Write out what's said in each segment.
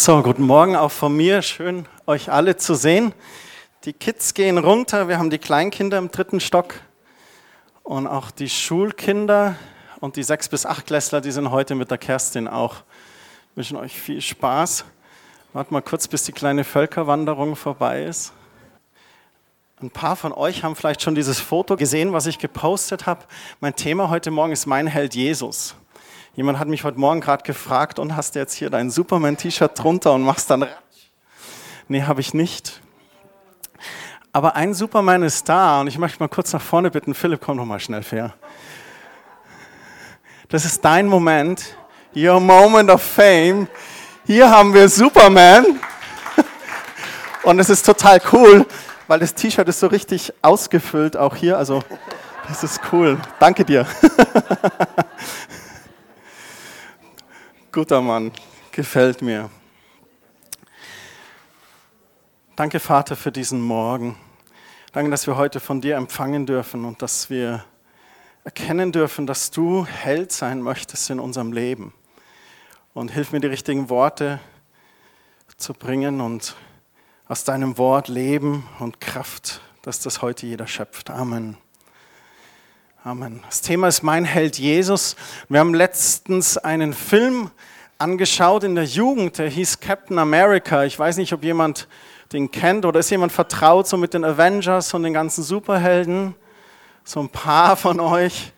So, guten Morgen auch von mir. Schön, euch alle zu sehen. Die Kids gehen runter. Wir haben die Kleinkinder im dritten Stock und auch die Schulkinder und die sechs bis acht Klässler, die sind heute mit der Kerstin auch. Wir wünschen euch viel Spaß. Wart mal kurz, bis die kleine Völkerwanderung vorbei ist. Ein paar von euch haben vielleicht schon dieses Foto gesehen, was ich gepostet habe. Mein Thema heute Morgen ist mein Held Jesus. Jemand hat mich heute Morgen gerade gefragt, und hast du jetzt hier dein Superman-T-Shirt drunter und machst dann? Nee, habe ich nicht. Aber ein Superman ist da und ich möchte mal kurz nach vorne bitten. Philipp, komm doch mal schnell fair. Das ist dein Moment, your moment of fame. Hier haben wir Superman. Und es ist total cool, weil das T-Shirt ist so richtig ausgefüllt, auch hier. Also, das ist cool. Danke dir. Guter Mann, gefällt mir. Danke, Vater, für diesen Morgen. Danke, dass wir heute von dir empfangen dürfen und dass wir erkennen dürfen, dass du Held sein möchtest in unserem Leben. Und hilf mir, die richtigen Worte zu bringen und aus deinem Wort Leben und Kraft, dass das heute jeder schöpft. Amen. Amen. Das Thema ist mein Held Jesus. Wir haben letztens einen Film angeschaut in der Jugend, der hieß Captain America. Ich weiß nicht, ob jemand den kennt oder ist jemand vertraut so mit den Avengers und den ganzen Superhelden? So ein paar von euch.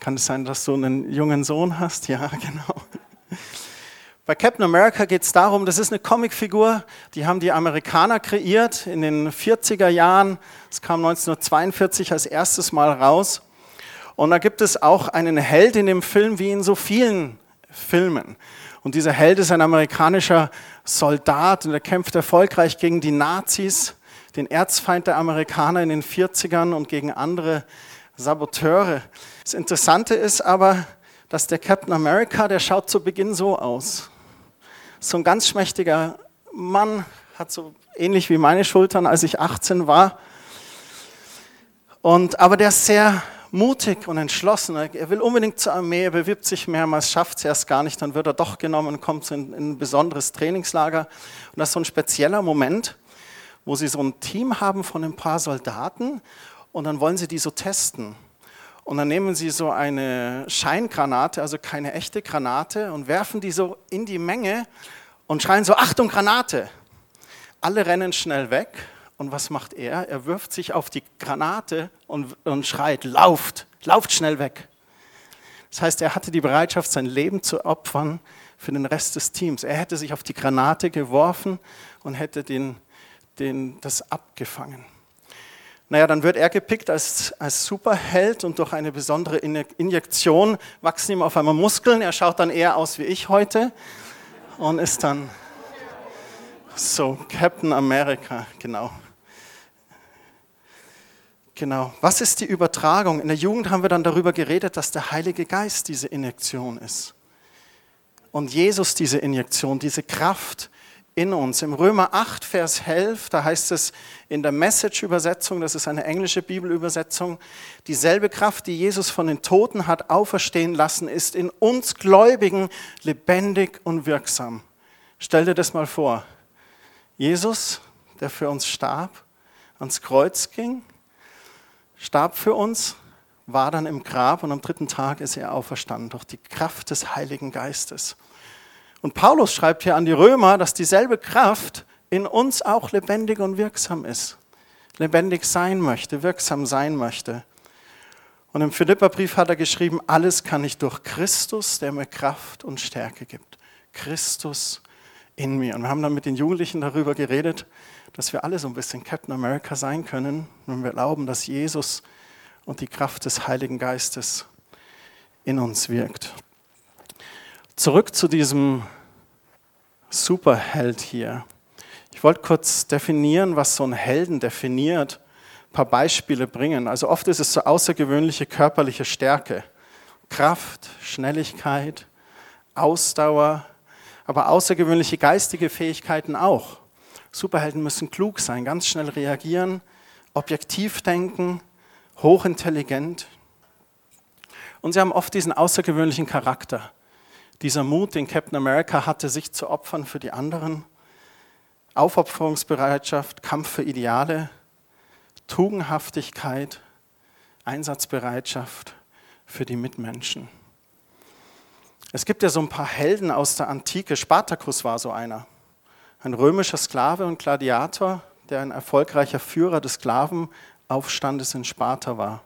Kann es sein, dass du einen jungen Sohn hast? Ja, genau. Bei Captain America geht es darum, das ist eine Comicfigur, die haben die Amerikaner kreiert in den 40er Jahren. Es kam 1942 als erstes Mal raus. Und da gibt es auch einen Held in dem Film, wie in so vielen Filmen. Und dieser Held ist ein amerikanischer Soldat und er kämpft erfolgreich gegen die Nazis, den Erzfeind der Amerikaner in den 40ern und gegen andere Saboteure. Das Interessante ist aber, dass der Captain America, der schaut zu Beginn so aus so ein ganz schmächtiger Mann, hat so ähnlich wie meine Schultern, als ich 18 war. Und, aber der ist sehr mutig und entschlossen. Er will unbedingt zur Armee, er bewirbt sich mehrmals, schafft es erst gar nicht, dann wird er doch genommen und kommt in, in ein besonderes Trainingslager. Und das ist so ein spezieller Moment, wo sie so ein Team haben von ein paar Soldaten und dann wollen sie die so testen. Und dann nehmen sie so eine Scheingranate, also keine echte Granate, und werfen die so in die Menge und schreien so, Achtung, Granate. Alle rennen schnell weg. Und was macht er? Er wirft sich auf die Granate und, und schreit, lauft, lauft schnell weg. Das heißt, er hatte die Bereitschaft, sein Leben zu opfern für den Rest des Teams. Er hätte sich auf die Granate geworfen und hätte den, den, das abgefangen. Naja, dann wird er gepickt als, als Superheld und durch eine besondere Injektion wachsen ihm auf einmal Muskeln. Er schaut dann eher aus wie ich heute und ist dann so Captain America, genau. Genau. Was ist die Übertragung? In der Jugend haben wir dann darüber geredet, dass der Heilige Geist diese Injektion ist. Und Jesus diese Injektion, diese Kraft, in uns. Im Römer 8, Vers 11, da heißt es in der Message-Übersetzung, das ist eine englische Bibelübersetzung, dieselbe Kraft, die Jesus von den Toten hat auferstehen lassen, ist in uns Gläubigen lebendig und wirksam. Stell dir das mal vor. Jesus, der für uns starb, ans Kreuz ging, starb für uns, war dann im Grab und am dritten Tag ist er auferstanden durch die Kraft des Heiligen Geistes. Und Paulus schreibt hier an die Römer, dass dieselbe Kraft in uns auch lebendig und wirksam ist. Lebendig sein möchte, wirksam sein möchte. Und im Philipperbrief hat er geschrieben, alles kann ich durch Christus, der mir Kraft und Stärke gibt. Christus in mir. Und wir haben dann mit den Jugendlichen darüber geredet, dass wir alle so ein bisschen Captain America sein können, wenn wir glauben, dass Jesus und die Kraft des Heiligen Geistes in uns wirkt. Zurück zu diesem Superheld hier. Ich wollte kurz definieren, was so ein Helden definiert, ein paar Beispiele bringen. Also oft ist es so außergewöhnliche körperliche Stärke, Kraft, Schnelligkeit, Ausdauer, aber außergewöhnliche geistige Fähigkeiten auch. Superhelden müssen klug sein, ganz schnell reagieren, objektiv denken, hochintelligent. Und sie haben oft diesen außergewöhnlichen Charakter Dieser Mut, den Captain America hatte, sich zu opfern für die anderen. Aufopferungsbereitschaft, Kampf für Ideale, Tugendhaftigkeit, Einsatzbereitschaft für die Mitmenschen. Es gibt ja so ein paar Helden aus der Antike. Spartacus war so einer. Ein römischer Sklave und Gladiator, der ein erfolgreicher Führer des Sklavenaufstandes in Sparta war.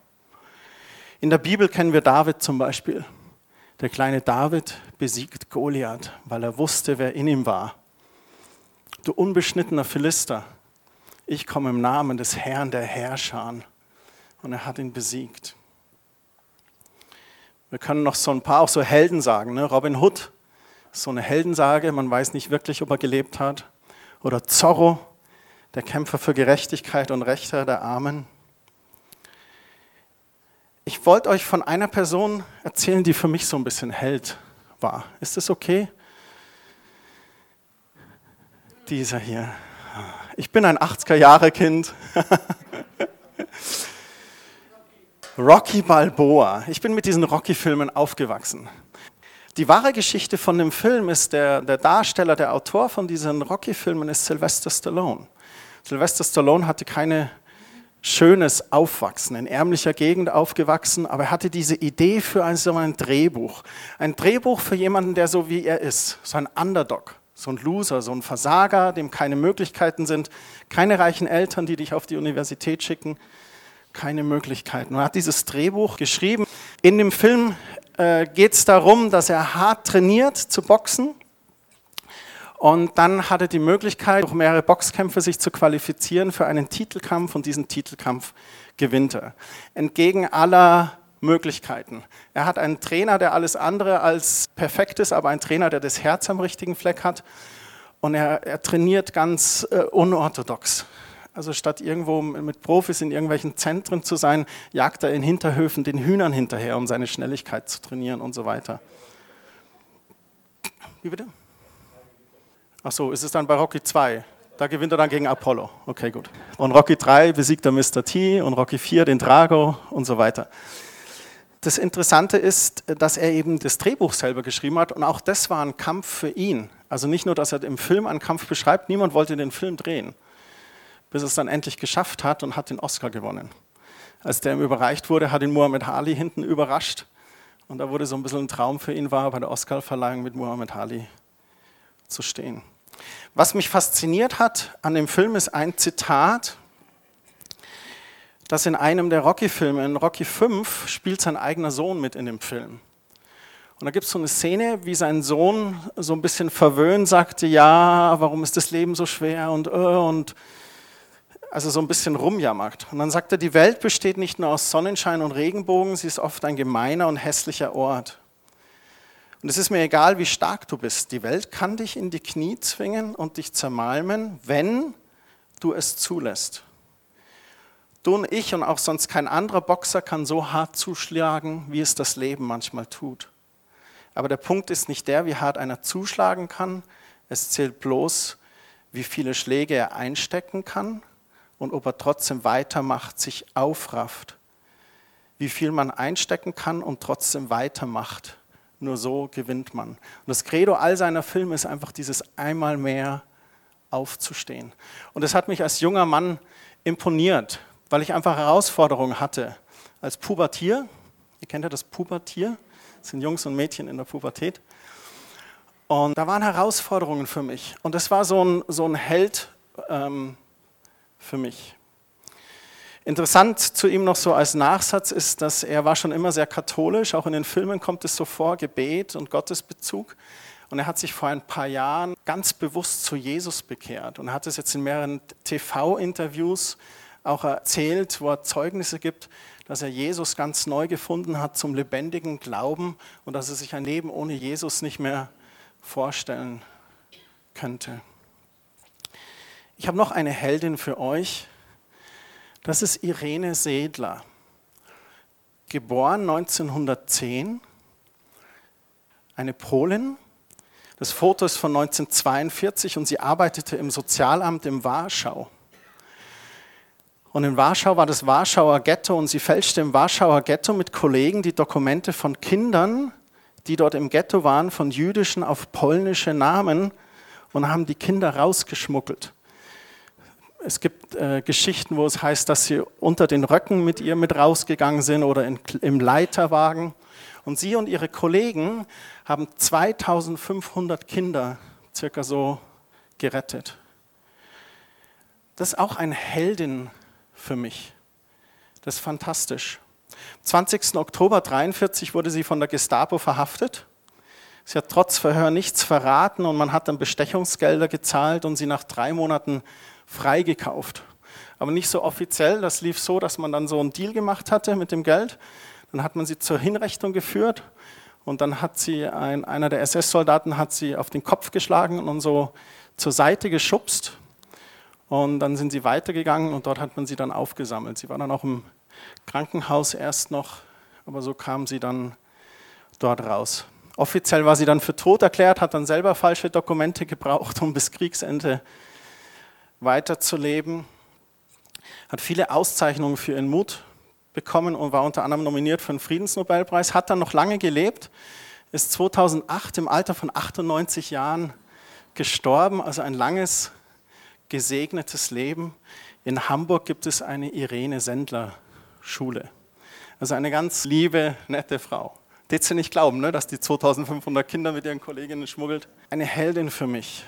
In der Bibel kennen wir David zum Beispiel. Der kleine David besiegt Goliath, weil er wusste, wer in ihm war. Du unbeschnittener Philister, ich komme im Namen des Herrn der Herrscher und er hat ihn besiegt. Wir können noch so ein paar auch so Helden sagen. Ne? Robin Hood, so eine Heldensage, man weiß nicht wirklich, ob er gelebt hat. Oder Zorro, der Kämpfer für Gerechtigkeit und Rechte der Armen. Ich wollte euch von einer Person erzählen, die für mich so ein bisschen Held war. Ist das okay? Dieser hier. Ich bin ein 80er-Jahre-Kind. Rocky Balboa. Ich bin mit diesen Rocky-Filmen aufgewachsen. Die wahre Geschichte von dem Film ist, der, der Darsteller, der Autor von diesen Rocky-Filmen ist Sylvester Stallone. Sylvester Stallone hatte keine schönes Aufwachsen, in ärmlicher Gegend aufgewachsen, aber er hatte diese Idee für ein, so ein Drehbuch. Ein Drehbuch für jemanden, der so wie er ist, so ein Underdog, so ein Loser, so ein Versager, dem keine Möglichkeiten sind, keine reichen Eltern, die dich auf die Universität schicken, keine Möglichkeiten. Er hat dieses Drehbuch geschrieben. In dem Film äh, geht es darum, dass er hart trainiert zu boxen. Und dann hat er die Möglichkeit, durch mehrere Boxkämpfe sich zu qualifizieren für einen Titelkampf und diesen Titelkampf gewinnt er. Entgegen aller Möglichkeiten. Er hat einen Trainer, der alles andere als perfekt ist, aber einen Trainer, der das Herz am richtigen Fleck hat. Und er, er trainiert ganz äh, unorthodox. Also statt irgendwo mit Profis in irgendwelchen Zentren zu sein, jagt er in Hinterhöfen den Hühnern hinterher, um seine Schnelligkeit zu trainieren und so weiter. Wie bitte? Ach so, ist es dann bei Rocky 2? Da gewinnt er dann gegen Apollo. Okay, gut. Und Rocky 3 besiegt er Mr. T und Rocky 4 den Drago und so weiter. Das Interessante ist, dass er eben das Drehbuch selber geschrieben hat und auch das war ein Kampf für ihn. Also nicht nur, dass er im Film einen Kampf beschreibt, niemand wollte den Film drehen bis er es dann endlich geschafft hat und hat den Oscar gewonnen. Als der ihm überreicht wurde, hat ihn Muhammad Ali hinten überrascht. Und da wurde so ein bisschen ein Traum für ihn war, bei der Oscarverleihung mit Muhammad Ali zu stehen. Was mich fasziniert hat an dem Film ist ein Zitat, das in einem der Rocky-Filme, in Rocky 5, spielt sein eigener Sohn mit in dem Film. Und da gibt es so eine Szene, wie sein Sohn so ein bisschen verwöhnt sagte, ja, warum ist das Leben so schwer und, äh, und also so ein bisschen rumjammert. Und dann sagt er, die Welt besteht nicht nur aus Sonnenschein und Regenbogen, sie ist oft ein gemeiner und hässlicher Ort. Und es ist mir egal, wie stark du bist. Die Welt kann dich in die Knie zwingen und dich zermalmen, wenn du es zulässt. Du und ich und auch sonst kein anderer Boxer kann so hart zuschlagen, wie es das Leben manchmal tut. Aber der Punkt ist nicht der, wie hart einer zuschlagen kann. Es zählt bloß, wie viele Schläge er einstecken kann und ob er trotzdem weitermacht, sich aufrafft. Wie viel man einstecken kann und trotzdem weitermacht. Nur so gewinnt man. Und das Credo all seiner Filme ist einfach dieses einmal mehr aufzustehen. Und das hat mich als junger Mann imponiert, weil ich einfach Herausforderungen hatte. Als Pubertier, ihr kennt ja das Pubertier, das sind Jungs und Mädchen in der Pubertät. Und da waren Herausforderungen für mich. Und das war so ein, so ein Held, ähm, für mich. Interessant zu ihm noch so als Nachsatz ist, dass er war schon immer sehr katholisch, auch in den Filmen kommt es so vor, Gebet und Gottesbezug. Und er hat sich vor ein paar Jahren ganz bewusst zu Jesus bekehrt und hat es jetzt in mehreren TV-Interviews auch erzählt, wo er Zeugnisse gibt, dass er Jesus ganz neu gefunden hat zum lebendigen Glauben und dass er sich ein Leben ohne Jesus nicht mehr vorstellen könnte. Ich habe noch eine Heldin für euch. Das ist Irene Sedler. Geboren 1910, eine Polin. Das Foto ist von 1942 und sie arbeitete im Sozialamt in Warschau. Und in Warschau war das Warschauer Ghetto und sie fälschte im Warschauer Ghetto mit Kollegen die Dokumente von Kindern, die dort im Ghetto waren, von jüdischen auf polnische Namen und haben die Kinder rausgeschmuggelt. Es gibt äh, Geschichten, wo es heißt, dass sie unter den Röcken mit ihr mit rausgegangen sind oder in, im Leiterwagen. Und sie und ihre Kollegen haben 2500 Kinder circa so gerettet. Das ist auch eine Heldin für mich. Das ist fantastisch. Am 20. Oktober 1943 wurde sie von der Gestapo verhaftet. Sie hat trotz Verhör nichts verraten und man hat dann Bestechungsgelder gezahlt und sie nach drei Monaten freigekauft. Aber nicht so offiziell, das lief so, dass man dann so einen Deal gemacht hatte mit dem Geld. Dann hat man sie zur Hinrichtung geführt und dann hat sie, ein, einer der SS-Soldaten hat sie auf den Kopf geschlagen und so zur Seite geschubst. Und dann sind sie weitergegangen und dort hat man sie dann aufgesammelt. Sie war dann auch im Krankenhaus erst noch, aber so kam sie dann dort raus. Offiziell war sie dann für tot erklärt, hat dann selber falsche Dokumente gebraucht, um bis Kriegsende weiterzuleben. Hat viele Auszeichnungen für ihren Mut bekommen und war unter anderem nominiert für den Friedensnobelpreis. Hat dann noch lange gelebt, ist 2008 im Alter von 98 Jahren gestorben, also ein langes, gesegnetes Leben. In Hamburg gibt es eine Irene Sendler Schule. Also eine ganz liebe, nette Frau. Sie nicht glauben, ne, dass die 2500 Kinder mit ihren Kolleginnen schmuggelt. Eine Heldin für mich.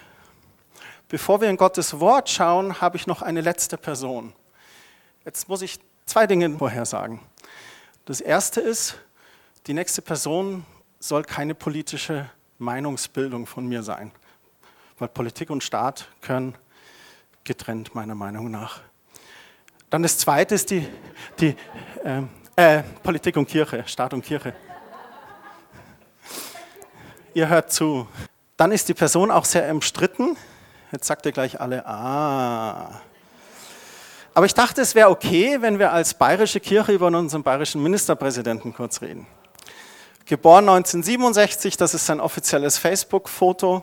Bevor wir in Gottes Wort schauen, habe ich noch eine letzte Person. Jetzt muss ich zwei Dinge vorhersagen. Das erste ist, die nächste Person soll keine politische Meinungsbildung von mir sein, weil Politik und Staat können getrennt meiner Meinung nach. Dann das Zweite ist die, die äh, äh, Politik und Kirche, Staat und Kirche. Ihr hört zu. Dann ist die Person auch sehr umstritten. Jetzt sagt ihr gleich alle, ah. Aber ich dachte, es wäre okay, wenn wir als bayerische Kirche über unseren bayerischen Ministerpräsidenten kurz reden. Geboren 1967, das ist sein offizielles Facebook-Foto.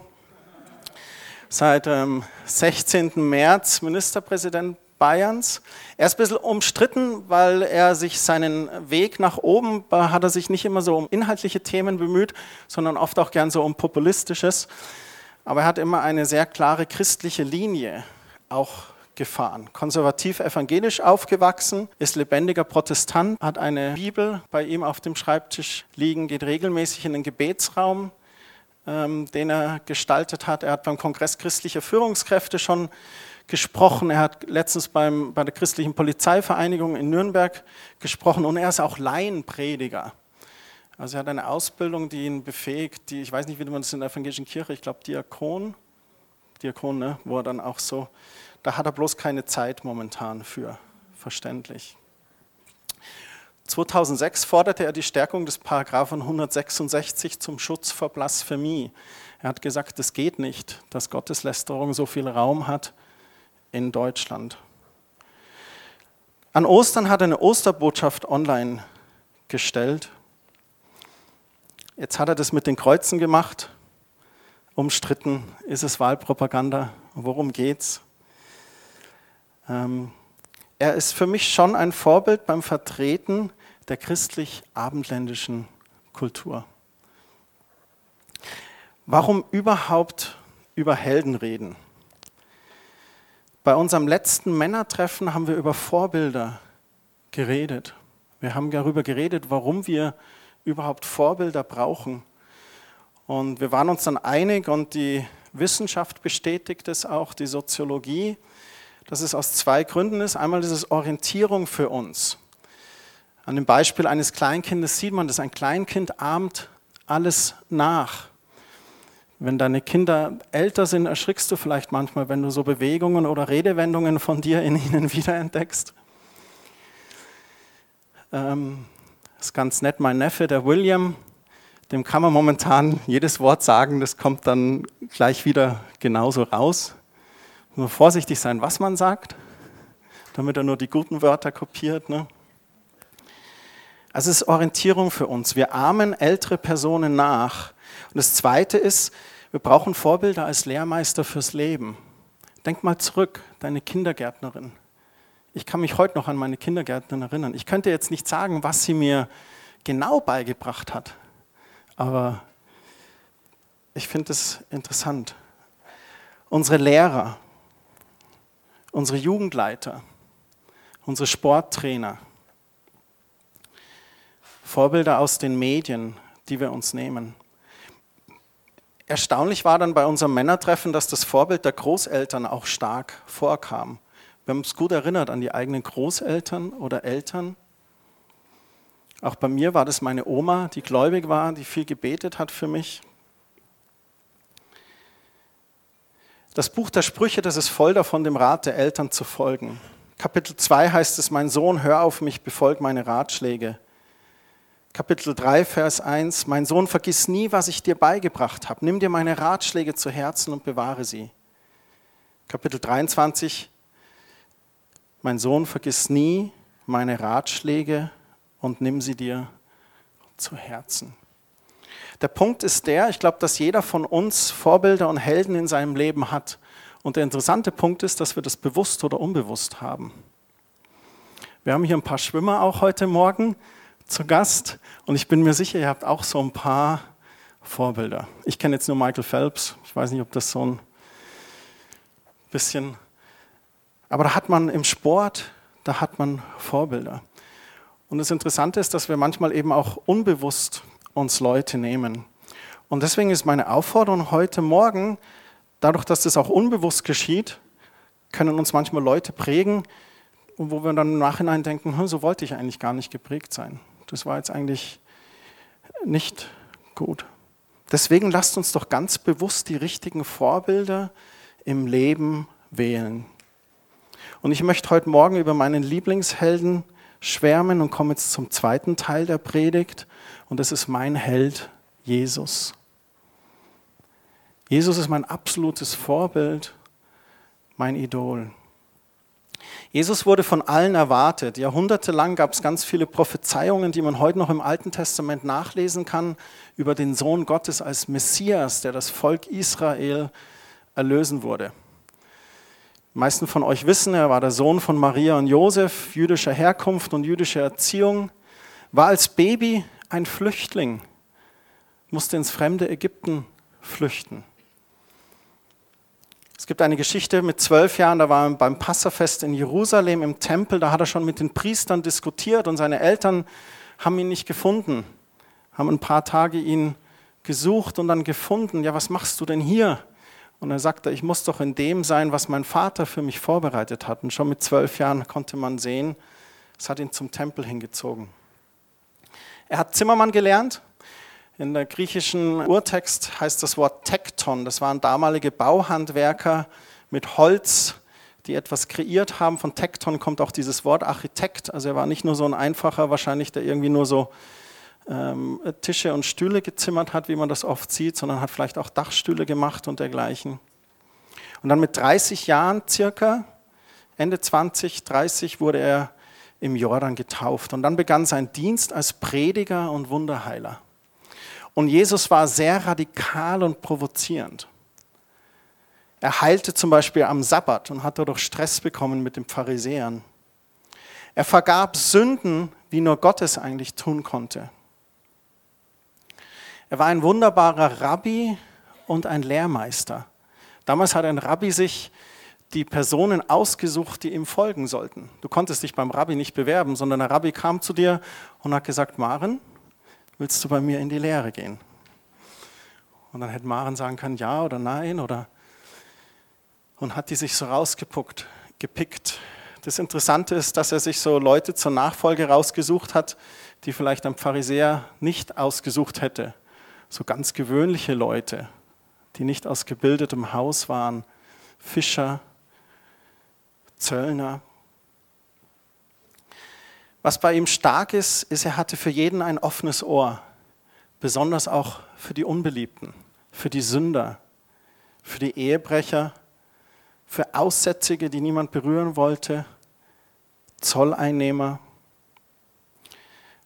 Seit dem 16. März Ministerpräsident Bayerns. Er ist ein bisschen umstritten, weil er sich seinen Weg nach oben, hat er sich nicht immer so um inhaltliche Themen bemüht, sondern oft auch gern so um populistisches. Aber er hat immer eine sehr klare christliche Linie auch gefahren. Konservativ-evangelisch aufgewachsen, ist lebendiger Protestant, hat eine Bibel bei ihm auf dem Schreibtisch liegen, geht regelmäßig in den Gebetsraum, ähm, den er gestaltet hat. Er hat beim Kongress christlicher Führungskräfte schon gesprochen. Er hat letztens beim, bei der christlichen Polizeivereinigung in Nürnberg gesprochen und er ist auch Laienprediger. Also er hat eine Ausbildung, die ihn befähigt, die, ich weiß nicht, wie man das in der evangelischen Kirche, ich glaube Diakon, Diakon, ne, wo er dann auch so, da hat er bloß keine Zeit momentan für, verständlich. 2006 forderte er die Stärkung des Paragraphen 166 zum Schutz vor Blasphemie. Er hat gesagt, es geht nicht, dass Gotteslästerung so viel Raum hat in Deutschland. An Ostern hat er eine Osterbotschaft online gestellt. Jetzt hat er das mit den Kreuzen gemacht. Umstritten, ist es Wahlpropaganda? Worum geht's? Ähm, er ist für mich schon ein Vorbild beim Vertreten der christlich-abendländischen Kultur. Warum überhaupt über Helden reden? Bei unserem letzten Männertreffen haben wir über Vorbilder geredet. Wir haben darüber geredet, warum wir überhaupt Vorbilder brauchen. Und wir waren uns dann einig und die Wissenschaft bestätigt es auch, die Soziologie, dass es aus zwei Gründen ist. Einmal ist es Orientierung für uns. An dem Beispiel eines Kleinkindes sieht man, dass ein Kleinkind ahmt alles nach. Wenn deine Kinder älter sind, erschrickst du vielleicht manchmal, wenn du so Bewegungen oder Redewendungen von dir in ihnen wiederentdeckst. Ähm, das ist ganz nett, mein Neffe, der William, dem kann man momentan jedes Wort sagen, das kommt dann gleich wieder genauso raus. Nur vorsichtig sein, was man sagt, damit er nur die guten Wörter kopiert. Ne? Also es ist Orientierung für uns. Wir ahmen ältere Personen nach. Und das Zweite ist, wir brauchen Vorbilder als Lehrmeister fürs Leben. Denk mal zurück, deine Kindergärtnerin. Ich kann mich heute noch an meine Kindergärtnerin erinnern. Ich könnte jetzt nicht sagen, was sie mir genau beigebracht hat. aber ich finde es interessant. Unsere Lehrer, unsere Jugendleiter, unsere Sporttrainer, Vorbilder aus den Medien, die wir uns nehmen. Erstaunlich war dann bei unserem Männertreffen, dass das Vorbild der Großeltern auch stark vorkam. Wir haben uns gut erinnert an die eigenen Großeltern oder Eltern. Auch bei mir war das meine Oma, die gläubig war, die viel gebetet hat für mich. Das Buch der Sprüche, das ist voll davon, dem Rat der Eltern zu folgen. Kapitel 2 heißt es, mein Sohn, hör auf mich, befolg meine Ratschläge. Kapitel 3, Vers 1, mein Sohn, vergiss nie, was ich dir beigebracht habe. Nimm dir meine Ratschläge zu Herzen und bewahre sie. Kapitel 23, mein Sohn, vergiss nie meine Ratschläge und nimm sie dir zu Herzen. Der Punkt ist der, ich glaube, dass jeder von uns Vorbilder und Helden in seinem Leben hat. Und der interessante Punkt ist, dass wir das bewusst oder unbewusst haben. Wir haben hier ein paar Schwimmer auch heute Morgen zu Gast und ich bin mir sicher, ihr habt auch so ein paar Vorbilder. Ich kenne jetzt nur Michael Phelps, ich weiß nicht, ob das so ein bisschen, aber da hat man im Sport, da hat man Vorbilder. Und das Interessante ist, dass wir manchmal eben auch unbewusst uns Leute nehmen. Und deswegen ist meine Aufforderung heute Morgen, dadurch, dass das auch unbewusst geschieht, können uns manchmal Leute prägen, wo wir dann im Nachhinein denken, hm, so wollte ich eigentlich gar nicht geprägt sein. Das war jetzt eigentlich nicht gut. Deswegen lasst uns doch ganz bewusst die richtigen Vorbilder im Leben wählen. Und ich möchte heute Morgen über meinen Lieblingshelden schwärmen und komme jetzt zum zweiten Teil der Predigt. Und das ist mein Held, Jesus. Jesus ist mein absolutes Vorbild, mein Idol. Jesus wurde von allen erwartet. Jahrhundertelang gab es ganz viele Prophezeiungen, die man heute noch im Alten Testament nachlesen kann, über den Sohn Gottes als Messias, der das Volk Israel erlösen wurde. Die meisten von euch wissen, er war der Sohn von Maria und Josef, jüdischer Herkunft und jüdischer Erziehung, war als Baby ein Flüchtling, musste ins fremde Ägypten flüchten. Es gibt eine Geschichte mit zwölf Jahren, da war er beim Passafest in Jerusalem im Tempel, da hat er schon mit den Priestern diskutiert und seine Eltern haben ihn nicht gefunden, haben ein paar Tage ihn gesucht und dann gefunden. Ja, was machst du denn hier? Und er sagte, ich muss doch in dem sein, was mein Vater für mich vorbereitet hat. Und schon mit zwölf Jahren konnte man sehen, es hat ihn zum Tempel hingezogen. Er hat Zimmermann gelernt, in der griechischen Urtext heißt das Wort Tekton. Das waren damalige Bauhandwerker mit Holz, die etwas kreiert haben. Von Tekton kommt auch dieses Wort Architekt. Also er war nicht nur so ein einfacher, wahrscheinlich, der irgendwie nur so ähm, Tische und Stühle gezimmert hat, wie man das oft sieht, sondern hat vielleicht auch Dachstühle gemacht und dergleichen. Und dann mit 30 Jahren circa, Ende 20, 30, wurde er im Jordan getauft. Und dann begann sein Dienst als Prediger und Wunderheiler. Und Jesus war sehr radikal und provozierend. Er heilte zum Beispiel am Sabbat und hat dadurch Stress bekommen mit den Pharisäern. Er vergab Sünden, wie nur Gott es eigentlich tun konnte. Er war ein wunderbarer Rabbi und ein Lehrmeister. Damals hat ein Rabbi sich die Personen ausgesucht, die ihm folgen sollten. Du konntest dich beim Rabbi nicht bewerben, sondern der Rabbi kam zu dir und hat gesagt, Maren, willst du bei mir in die Lehre gehen? Und dann hätte Maren sagen können, ja oder nein oder und hat die sich so rausgepuckt, gepickt. Das Interessante ist, dass er sich so Leute zur Nachfolge rausgesucht hat, die vielleicht ein Pharisäer nicht ausgesucht hätte. So ganz gewöhnliche Leute, die nicht aus gebildetem Haus waren, Fischer, Zöllner. Was bei ihm stark ist, ist, er hatte für jeden ein offenes Ohr, besonders auch für die Unbeliebten, für die Sünder, für die Ehebrecher, für Aussätzige, die niemand berühren wollte, Zolleinnehmer.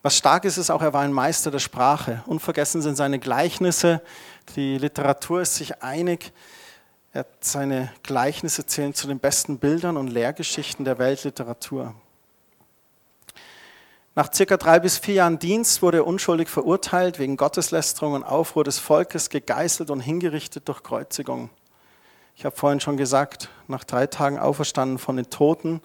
Was stark ist, ist auch, er war ein Meister der Sprache. Unvergessen sind seine Gleichnisse. Die Literatur ist sich einig. Er seine Gleichnisse zählen zu den besten Bildern und Lehrgeschichten der Weltliteratur. Nach circa drei bis vier Jahren Dienst wurde er unschuldig verurteilt wegen Gotteslästerung und Aufruhr des Volkes, gegeißelt und hingerichtet durch Kreuzigung. Ich habe vorhin schon gesagt, nach drei Tagen auferstanden von den Toten,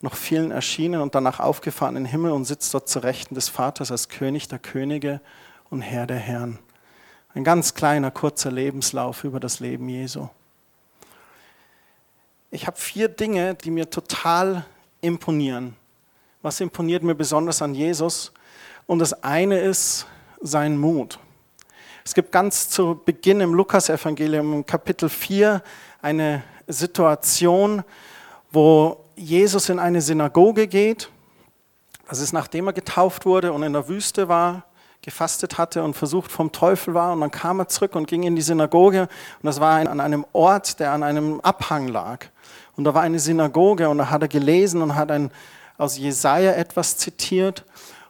noch vielen erschienen und danach aufgefahren in den Himmel und sitzt dort zu Rechten des Vaters als König der Könige und Herr der Herren. Ein ganz kleiner, kurzer Lebenslauf über das Leben Jesu. Ich habe vier Dinge, die mir total imponieren. Was imponiert mir besonders an Jesus? Und das eine ist sein Mut. Es gibt ganz zu Beginn im Lukasevangelium, Kapitel 4, eine Situation, wo Jesus in eine Synagoge geht. Das ist nachdem er getauft wurde und in der Wüste war, gefastet hatte und versucht vom Teufel war. Und dann kam er zurück und ging in die Synagoge. Und das war an einem Ort, der an einem Abhang lag. Und da war eine Synagoge und da hat er gelesen und hat ein, aus Jesaja etwas zitiert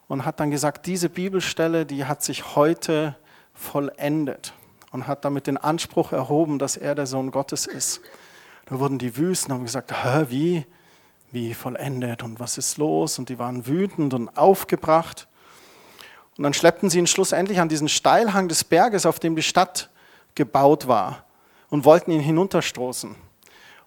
und hat dann gesagt, diese Bibelstelle, die hat sich heute vollendet und hat damit den Anspruch erhoben, dass er der Sohn Gottes ist. Da wurden die Wüsten haben gesagt, Hä, wie, wie vollendet und was ist los? Und die waren wütend und aufgebracht. Und dann schleppten sie ihn schlussendlich an diesen Steilhang des Berges, auf dem die Stadt gebaut war, und wollten ihn hinunterstoßen.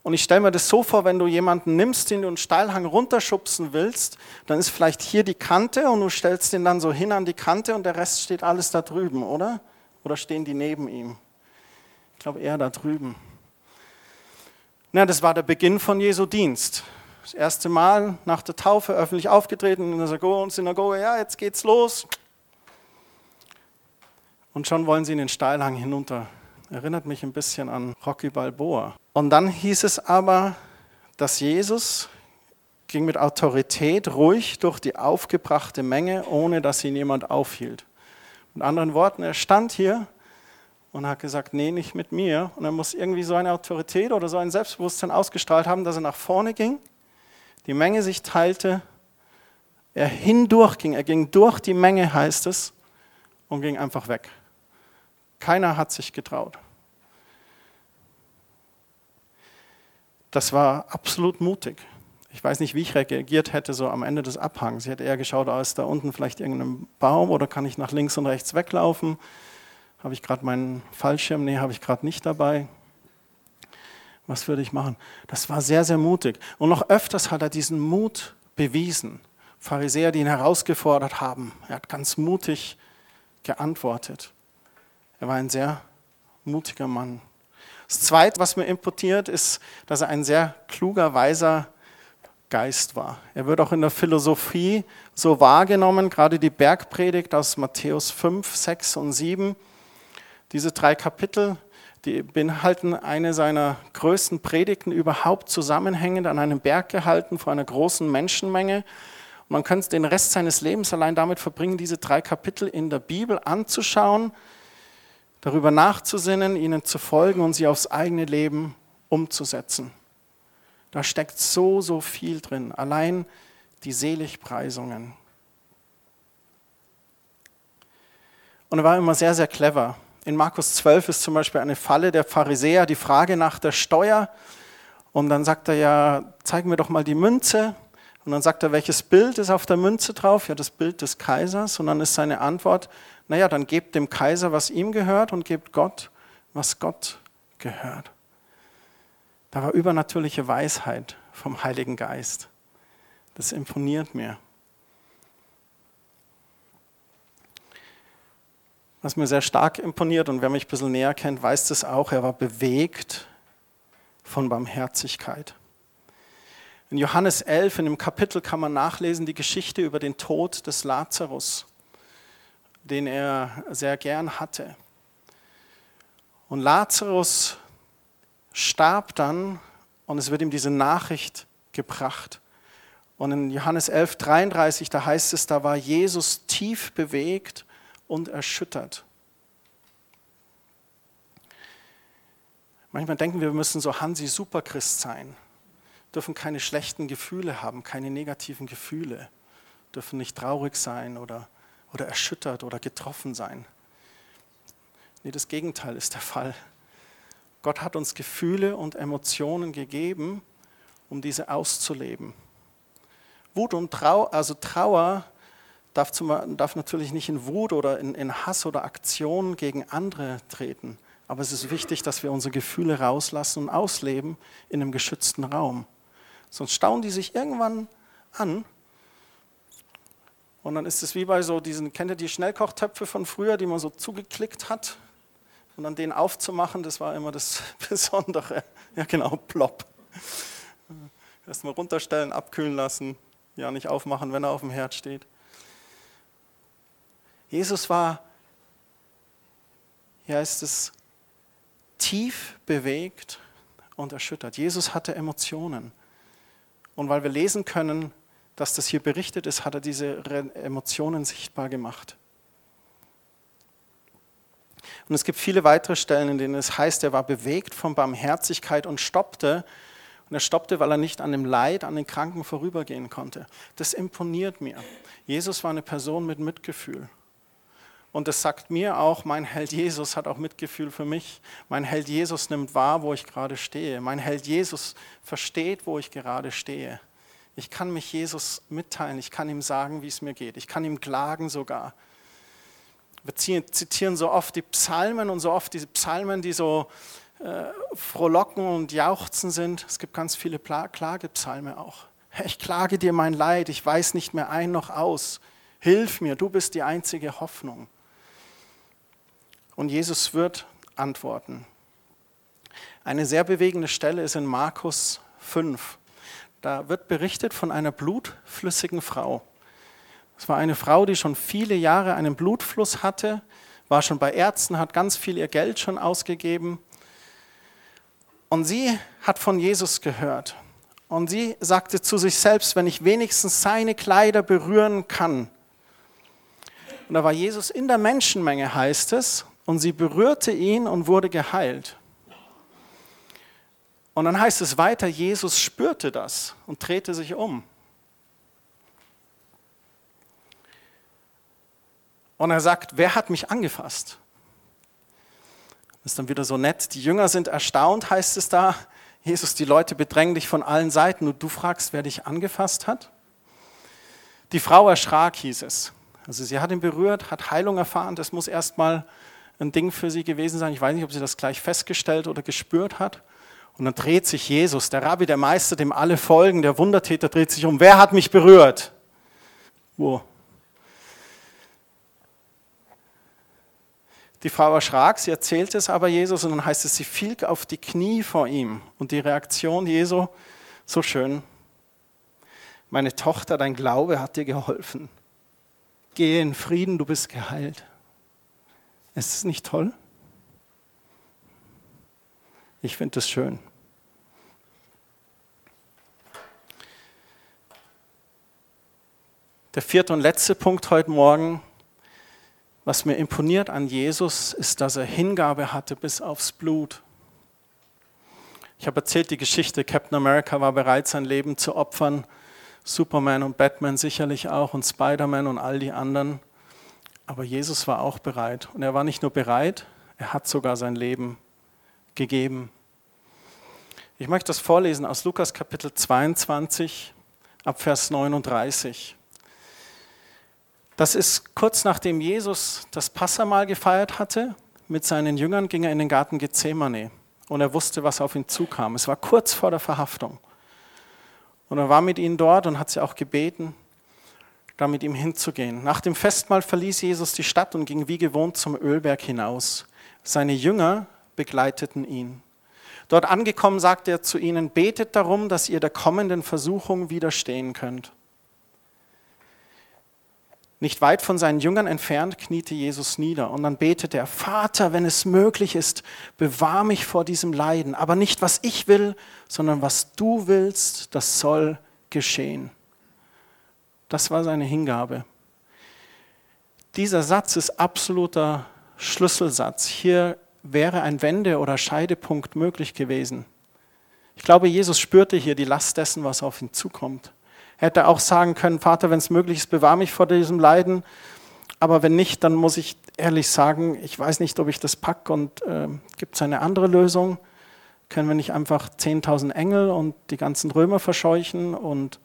Und ich stelle mir das so vor, wenn du jemanden nimmst, den du einen Steilhang runterschubsen willst, dann ist vielleicht hier die Kante und du stellst den dann so hin an die Kante und der Rest steht alles da drüben, oder? Oder stehen die neben ihm? Ich glaube eher da drüben. Na, das war der Beginn von Jesu Dienst. Das erste Mal nach der Taufe öffentlich aufgetreten in der Synagoge, ja, jetzt geht's los. Und schon wollen sie in den Steilhang hinunter. Erinnert mich ein bisschen an Rocky Balboa. Und dann hieß es aber, dass Jesus ging mit Autorität ruhig durch die aufgebrachte Menge, ohne dass ihn jemand aufhielt. Mit anderen Worten, er stand hier und hat gesagt, nee, nicht mit mir. Und er muss irgendwie so eine Autorität oder so ein Selbstbewusstsein ausgestrahlt haben, dass er nach vorne ging, die Menge sich teilte, er hindurch ging, er ging durch die Menge, heißt es, und ging einfach weg. Keiner hat sich getraut. Das war absolut mutig. Ich weiß nicht, wie ich reagiert hätte, so am Ende des Abhangs. Ich hätte eher geschaut, da ist da unten vielleicht irgendein Baum oder kann ich nach links und rechts weglaufen? Habe ich gerade meinen Fallschirm? Nee, habe ich gerade nicht dabei. Was würde ich machen? Das war sehr, sehr mutig. Und noch öfters hat er diesen Mut bewiesen. Pharisäer, die ihn herausgefordert haben. Er hat ganz mutig geantwortet. Er war ein sehr mutiger Mann. Das Zweite, was mir imputiert, ist, dass er ein sehr kluger, weiser Geist war. Er wird auch in der Philosophie so wahrgenommen, gerade die Bergpredigt aus Matthäus 5, 6 und 7. Diese drei Kapitel, die beinhalten eine seiner größten Predigten überhaupt zusammenhängend an einem Berg gehalten vor einer großen Menschenmenge. Und man könnte den Rest seines Lebens allein damit verbringen, diese drei Kapitel in der Bibel anzuschauen darüber nachzusinnen, ihnen zu folgen und sie aufs eigene Leben umzusetzen. Da steckt so, so viel drin. Allein die Seligpreisungen. Und er war immer sehr, sehr clever. In Markus 12 ist zum Beispiel eine Falle der Pharisäer, die Frage nach der Steuer. Und dann sagt er ja, zeig mir doch mal die Münze. Und dann sagt er, welches Bild ist auf der Münze drauf? Ja, das Bild des Kaisers. Und dann ist seine Antwort, naja, dann gebt dem Kaiser, was ihm gehört und gebt Gott, was Gott gehört. Da war übernatürliche Weisheit vom Heiligen Geist. Das imponiert mir. Was mir sehr stark imponiert und wer mich ein bisschen näher kennt, weiß das auch, er war bewegt von Barmherzigkeit. In Johannes 11, in dem Kapitel kann man nachlesen die Geschichte über den Tod des Lazarus den er sehr gern hatte. Und Lazarus starb dann und es wird ihm diese Nachricht gebracht. Und in Johannes 11, 33, da heißt es, da war Jesus tief bewegt und erschüttert. Manchmal denken wir, wir müssen so Hansi Superchrist sein, dürfen keine schlechten Gefühle haben, keine negativen Gefühle, dürfen nicht traurig sein oder oder erschüttert oder getroffen sein. Nee, das Gegenteil ist der Fall. Gott hat uns Gefühle und Emotionen gegeben, um diese auszuleben. Wut und Trauer, also Trauer, darf, zum, darf natürlich nicht in Wut oder in, in Hass oder Aktion gegen andere treten. Aber es ist wichtig, dass wir unsere Gefühle rauslassen und ausleben in einem geschützten Raum. Sonst staunen die sich irgendwann an. Und dann ist es wie bei so diesen, kennt ihr die Schnellkochtöpfe von früher, die man so zugeklickt hat? Und dann den aufzumachen, das war immer das Besondere. Ja, genau, plopp. Erstmal runterstellen, abkühlen lassen, ja, nicht aufmachen, wenn er auf dem Herd steht. Jesus war, ja, ist es tief bewegt und erschüttert. Jesus hatte Emotionen. Und weil wir lesen können, dass das hier berichtet ist, hat er diese Emotionen sichtbar gemacht. Und es gibt viele weitere Stellen, in denen es heißt, er war bewegt von Barmherzigkeit und stoppte. Und er stoppte, weil er nicht an dem Leid, an den Kranken vorübergehen konnte. Das imponiert mir. Jesus war eine Person mit Mitgefühl. Und es sagt mir auch, mein Held Jesus hat auch Mitgefühl für mich. Mein Held Jesus nimmt wahr, wo ich gerade stehe. Mein Held Jesus versteht, wo ich gerade stehe. Ich kann mich Jesus mitteilen, ich kann ihm sagen, wie es mir geht. Ich kann ihm klagen sogar. Wir zitieren so oft die Psalmen und so oft diese Psalmen, die so äh, frohlocken und jauchzen sind. Es gibt ganz viele Klagepsalme auch. Ich klage dir mein Leid, ich weiß nicht mehr ein noch aus. Hilf mir, du bist die einzige Hoffnung. Und Jesus wird antworten. Eine sehr bewegende Stelle ist in Markus 5. Da wird berichtet von einer blutflüssigen Frau. Es war eine Frau, die schon viele Jahre einen Blutfluss hatte, war schon bei Ärzten, hat ganz viel ihr Geld schon ausgegeben. Und sie hat von Jesus gehört. Und sie sagte zu sich selbst, wenn ich wenigstens seine Kleider berühren kann. Und da war Jesus in der Menschenmenge, heißt es, und sie berührte ihn und wurde geheilt. Und dann heißt es weiter, Jesus spürte das und drehte sich um. Und er sagt, wer hat mich angefasst? Das ist dann wieder so nett. Die Jünger sind erstaunt, heißt es da. Jesus, die Leute bedrängen dich von allen Seiten und du fragst, wer dich angefasst hat? Die Frau erschrak, hieß es. Also sie hat ihn berührt, hat Heilung erfahren. Das muss erstmal ein Ding für sie gewesen sein. Ich weiß nicht, ob sie das gleich festgestellt oder gespürt hat. Und dann dreht sich Jesus, der Rabbi, der Meister, dem alle folgen, der Wundertäter dreht sich um. Wer hat mich berührt? Wo? Die Frau erschrak, sie erzählte es aber Jesus und dann heißt es, sie fiel auf die Knie vor ihm. Und die Reaktion Jesu, so schön. Meine Tochter, dein Glaube hat dir geholfen. Gehe in Frieden, du bist geheilt. Ist es nicht toll? Ich finde es schön. Der vierte und letzte Punkt heute Morgen, was mir imponiert an Jesus, ist, dass er Hingabe hatte bis aufs Blut. Ich habe erzählt die Geschichte, Captain America war bereit, sein Leben zu opfern, Superman und Batman sicherlich auch und Spider-Man und all die anderen. Aber Jesus war auch bereit. Und er war nicht nur bereit, er hat sogar sein Leben gegeben. Ich möchte das vorlesen aus Lukas Kapitel 22 ab Vers 39. Das ist kurz nachdem Jesus das Passamal gefeiert hatte. Mit seinen Jüngern ging er in den Garten Gethsemane und er wusste, was auf ihn zukam. Es war kurz vor der Verhaftung. Und er war mit ihnen dort und hat sie auch gebeten, da mit ihm hinzugehen. Nach dem Festmahl verließ Jesus die Stadt und ging wie gewohnt zum Ölberg hinaus. Seine Jünger begleiteten ihn. Dort angekommen sagte er zu ihnen, betet darum, dass ihr der kommenden Versuchung widerstehen könnt. Nicht weit von seinen Jüngern entfernt kniete Jesus nieder und dann betete er, Vater, wenn es möglich ist, bewahr mich vor diesem Leiden, aber nicht was ich will, sondern was du willst, das soll geschehen. Das war seine Hingabe. Dieser Satz ist absoluter Schlüsselsatz. Hier wäre ein Wende- oder Scheidepunkt möglich gewesen. Ich glaube, Jesus spürte hier die Last dessen, was auf ihn zukommt. Er hätte auch sagen können, Vater, wenn es möglich ist, bewahr mich vor diesem Leiden. Aber wenn nicht, dann muss ich ehrlich sagen, ich weiß nicht, ob ich das packe und äh, gibt es eine andere Lösung? Können wir nicht einfach 10.000 Engel und die ganzen Römer verscheuchen und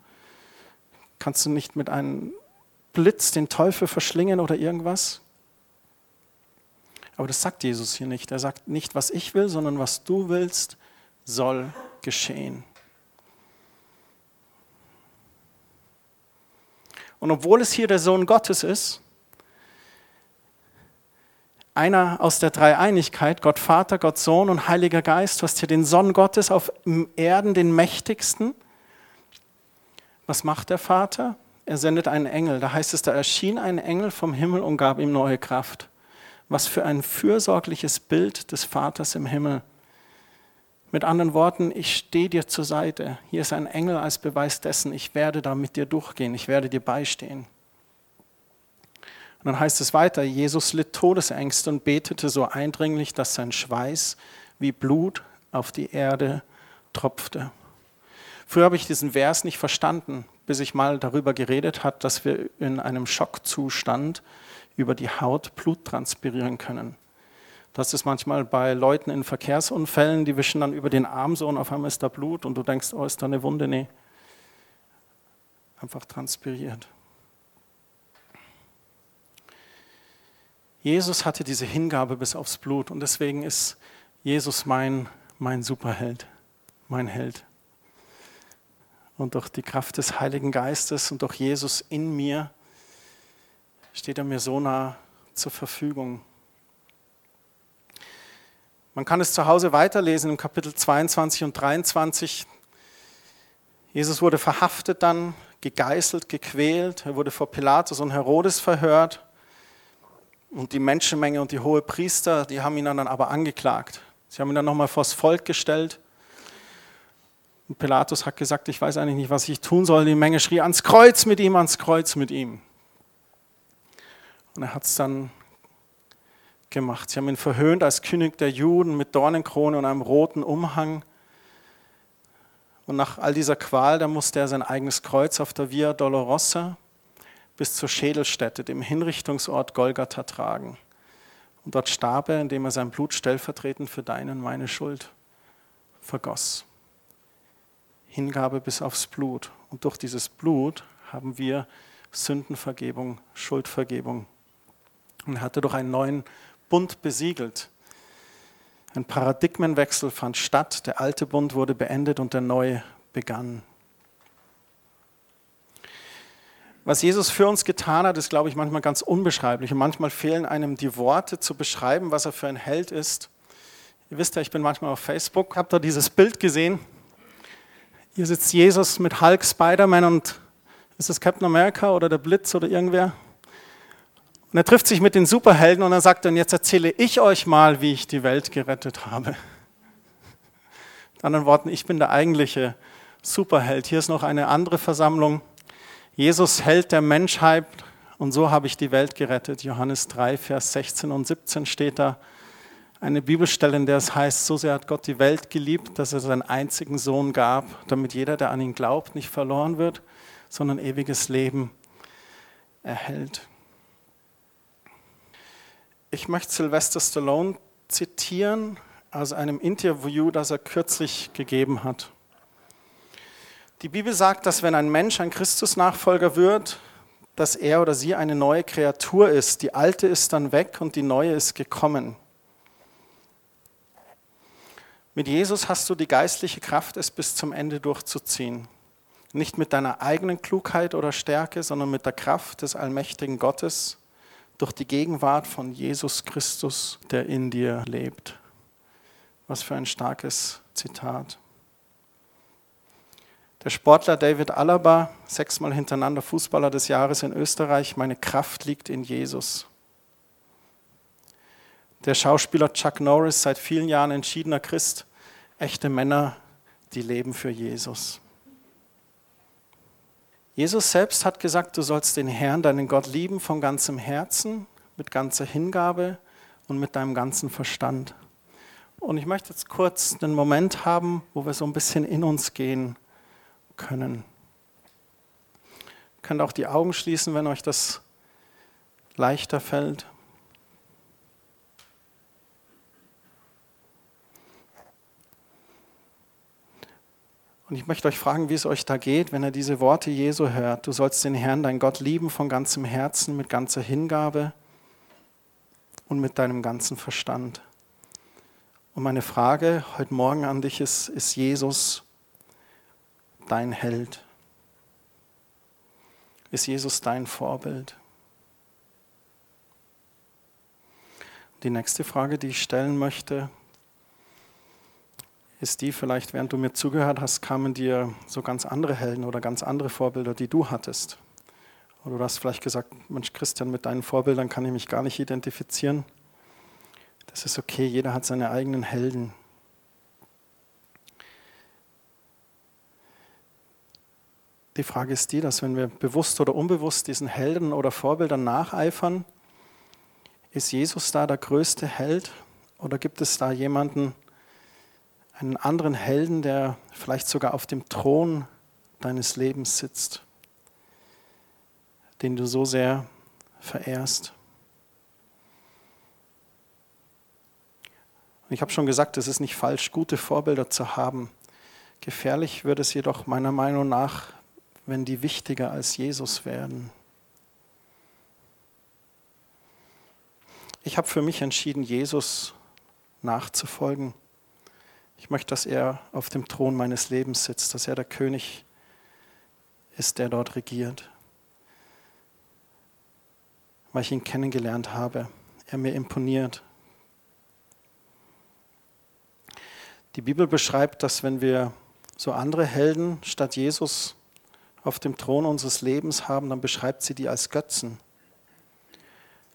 kannst du nicht mit ein Blitz den Teufel verschlingen oder irgendwas? Aber das sagt Jesus hier nicht. Er sagt nicht, was ich will, sondern was du willst, soll geschehen. Und obwohl es hier der Sohn Gottes ist, einer aus der Dreieinigkeit, Gott Vater, Gott Sohn und Heiliger Geist, du hast hier den Sohn Gottes auf Erden, den mächtigsten. Was macht der Vater? Er sendet einen Engel. Da heißt es, da erschien ein Engel vom Himmel und gab ihm neue Kraft. Was für ein fürsorgliches Bild des Vaters im Himmel. Mit anderen Worten, ich stehe dir zur Seite. Hier ist ein Engel als Beweis dessen, ich werde da mit dir durchgehen, ich werde dir beistehen. Und dann heißt es weiter, Jesus litt Todesängste und betete so eindringlich, dass sein Schweiß wie Blut auf die Erde tropfte. Früher habe ich diesen Vers nicht verstanden, bis ich mal darüber geredet habe, dass wir in einem Schockzustand über die Haut Blut transpirieren können. Das ist manchmal bei Leuten in Verkehrsunfällen, die wischen dann über den Arm so und auf einmal ist da Blut und du denkst, oh, ist da eine Wunde? Nee. Einfach transpiriert. Jesus hatte diese Hingabe bis aufs Blut und deswegen ist Jesus mein, mein Superheld, mein Held. Und durch die Kraft des Heiligen Geistes und durch Jesus in mir steht er mir so nah zur Verfügung. Man kann es zu Hause weiterlesen im Kapitel 22 und 23. Jesus wurde verhaftet dann, gegeißelt, gequält. Er wurde vor Pilatus und Herodes verhört. Und die Menschenmenge und die hohe Priester, die haben ihn dann aber angeklagt. Sie haben ihn dann nochmal vors Volk gestellt. Und Pilatus hat gesagt, ich weiß eigentlich nicht, was ich tun soll. Die Menge schrie, ans Kreuz mit ihm, ans Kreuz mit ihm. Und er hat es dann gemacht. Sie haben ihn verhöhnt als König der Juden mit Dornenkrone und einem roten Umhang. Und nach all dieser Qual, da musste er sein eigenes Kreuz auf der Via Dolorosa bis zur Schädelstätte, dem Hinrichtungsort Golgatha tragen. Und dort starb er, indem er sein Blut stellvertretend für deine und meine Schuld vergoss. Hingabe bis aufs Blut. Und durch dieses Blut haben wir Sündenvergebung, Schuldvergebung. Und er hatte durch einen neuen Bund besiegelt. Ein Paradigmenwechsel fand statt, der alte Bund wurde beendet und der neue begann. Was Jesus für uns getan hat, ist, glaube ich, manchmal ganz unbeschreiblich. Und manchmal fehlen einem die Worte zu beschreiben, was er für ein Held ist. Ihr wisst ja, ich bin manchmal auf Facebook, habt da dieses Bild gesehen. Hier sitzt Jesus mit Hulk, Spider-Man und ist es Captain America oder der Blitz oder irgendwer? Und er trifft sich mit den Superhelden und er sagt dann, jetzt erzähle ich euch mal, wie ich die Welt gerettet habe. Mit anderen Worten, ich bin der eigentliche Superheld. Hier ist noch eine andere Versammlung. Jesus Held der Menschheit und so habe ich die Welt gerettet. Johannes 3, Vers 16 und 17 steht da eine Bibelstelle, in der es heißt, so sehr hat Gott die Welt geliebt, dass er seinen einzigen Sohn gab, damit jeder, der an ihn glaubt, nicht verloren wird, sondern ewiges Leben erhält. Ich möchte Sylvester Stallone zitieren aus einem Interview, das er kürzlich gegeben hat. Die Bibel sagt, dass wenn ein Mensch ein Christusnachfolger wird, dass er oder sie eine neue Kreatur ist. Die alte ist dann weg und die neue ist gekommen. Mit Jesus hast du die geistliche Kraft, es bis zum Ende durchzuziehen. Nicht mit deiner eigenen Klugheit oder Stärke, sondern mit der Kraft des allmächtigen Gottes durch die Gegenwart von Jesus Christus, der in dir lebt. Was für ein starkes Zitat. Der Sportler David Alaba, sechsmal hintereinander Fußballer des Jahres in Österreich, meine Kraft liegt in Jesus. Der Schauspieler Chuck Norris, seit vielen Jahren entschiedener Christ, echte Männer, die leben für Jesus. Jesus selbst hat gesagt, du sollst den Herrn, deinen Gott lieben von ganzem Herzen, mit ganzer Hingabe und mit deinem ganzen Verstand. Und ich möchte jetzt kurz einen Moment haben, wo wir so ein bisschen in uns gehen können. Ihr könnt auch die Augen schließen, wenn euch das leichter fällt. Und ich möchte euch fragen, wie es euch da geht, wenn ihr diese Worte Jesu hört. Du sollst den Herrn, dein Gott, lieben von ganzem Herzen, mit ganzer Hingabe und mit deinem ganzen Verstand. Und meine Frage heute Morgen an dich ist, ist Jesus dein Held? Ist Jesus dein Vorbild? Die nächste Frage, die ich stellen möchte, ist die, vielleicht während du mir zugehört hast, kamen dir so ganz andere Helden oder ganz andere Vorbilder, die du hattest. Oder du hast vielleicht gesagt, Mensch Christian, mit deinen Vorbildern kann ich mich gar nicht identifizieren. Das ist okay, jeder hat seine eigenen Helden. Die Frage ist die, dass wenn wir bewusst oder unbewusst diesen Helden oder Vorbildern nacheifern, ist Jesus da der größte Held oder gibt es da jemanden, einen anderen Helden, der vielleicht sogar auf dem Thron deines Lebens sitzt, den du so sehr verehrst? Und ich habe schon gesagt, es ist nicht falsch, gute Vorbilder zu haben. Gefährlich wird es jedoch meiner Meinung nach, wenn die wichtiger als Jesus werden. Ich habe für mich entschieden, Jesus nachzufolgen. Ich möchte, dass er auf dem Thron meines Lebens sitzt, dass er der König ist, der dort regiert. Weil ich ihn kennengelernt habe, er mir imponiert. Die Bibel beschreibt, dass wenn wir so andere Helden statt Jesus auf dem Thron unseres Lebens haben, dann beschreibt sie die als Götzen.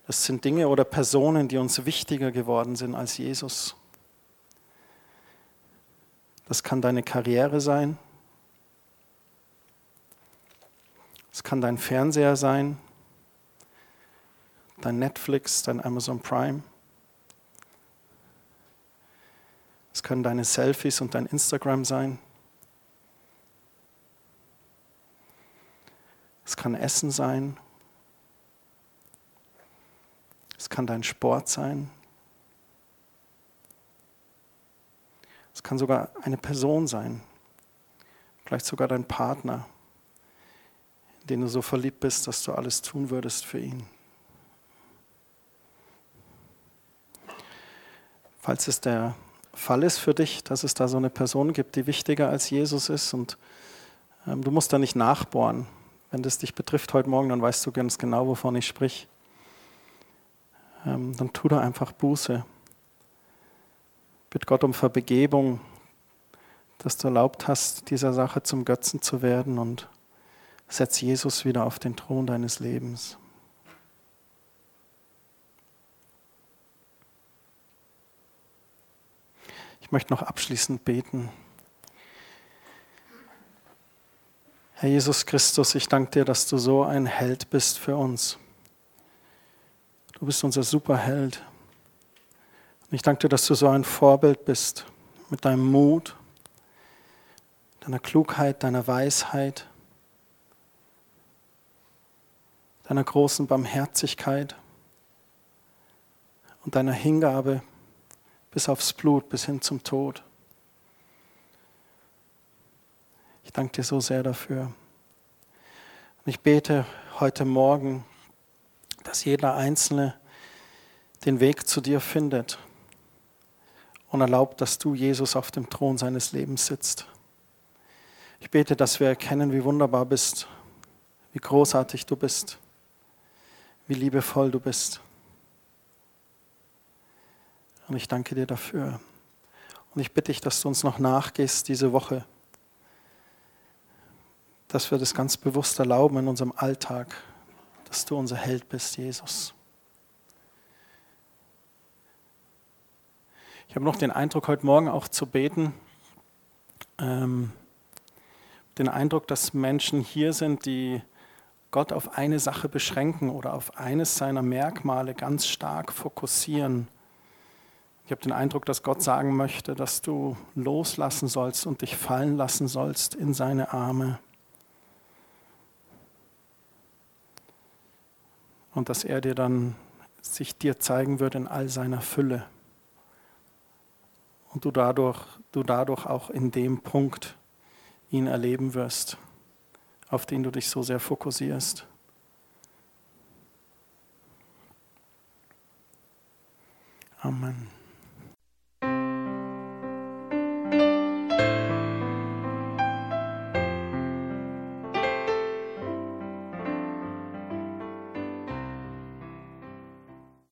Das sind Dinge oder Personen, die uns wichtiger geworden sind als Jesus. Das kann deine Karriere sein. Es kann dein Fernseher sein, dein Netflix, dein Amazon Prime. Es können deine Selfies und dein Instagram sein. Es kann Essen sein. Es kann dein Sport sein. Es kann sogar eine Person sein. Vielleicht sogar dein Partner, in den du so verliebt bist, dass du alles tun würdest für ihn. Falls es der Fall ist für dich, dass es da so eine Person gibt, die wichtiger als Jesus ist und ähm, du musst da nicht nachbohren. Wenn das dich betrifft heute Morgen, dann weißt du ganz genau, wovon ich sprich ähm, dann tu da einfach Buße. Bitte Gott um Verbegebung, dass du erlaubt hast, dieser Sache zum Götzen zu werden und setz Jesus wieder auf den Thron deines Lebens. Ich möchte noch abschließend beten. Herr Jesus Christus, ich danke dir, dass du so ein Held bist für uns. Du bist unser Superheld. Und ich danke dir, dass du so ein Vorbild bist mit deinem Mut, deiner Klugheit, deiner Weisheit, deiner großen Barmherzigkeit und deiner Hingabe bis aufs Blut, bis hin zum Tod. Ich danke dir so sehr dafür. Und ich bete heute Morgen, dass jeder Einzelne den Weg zu dir findet und erlaubt, dass du, Jesus, auf dem Thron seines Lebens sitzt. Ich bete, dass wir erkennen, wie wunderbar bist, wie großartig du bist, wie liebevoll du bist. Und ich danke dir dafür. Und ich bitte dich, dass du uns noch nachgehst diese Woche, dass wir das ganz bewusst erlauben in unserem Alltag dass du unser Held bist, Jesus. Ich habe noch den Eindruck, heute Morgen auch zu beten, ähm, den Eindruck, dass Menschen hier sind, die Gott auf eine Sache beschränken oder auf eines seiner Merkmale ganz stark fokussieren. Ich habe den Eindruck, dass Gott sagen möchte, dass du loslassen sollst und dich fallen lassen sollst in seine Arme. und dass er dir dann sich dir zeigen wird in all seiner Fülle. Und du dadurch, du dadurch auch in dem Punkt ihn erleben wirst, auf den du dich so sehr fokussierst. Amen.